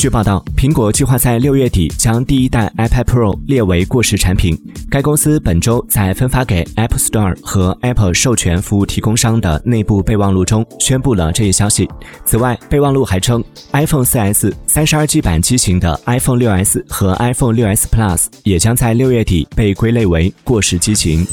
据报道，苹果计划在六月底将第一代 iPad Pro 列为过时产品。该公司本周在分发给 Apple Store 和 Apple 授权服务提供商的内部备忘录中宣布了这一消息。此外，备忘录还称，iPhone 4S、32G 版机型的 iPhone 6s 和 iPhone 6s Plus 也将在六月底被归类为过时机型。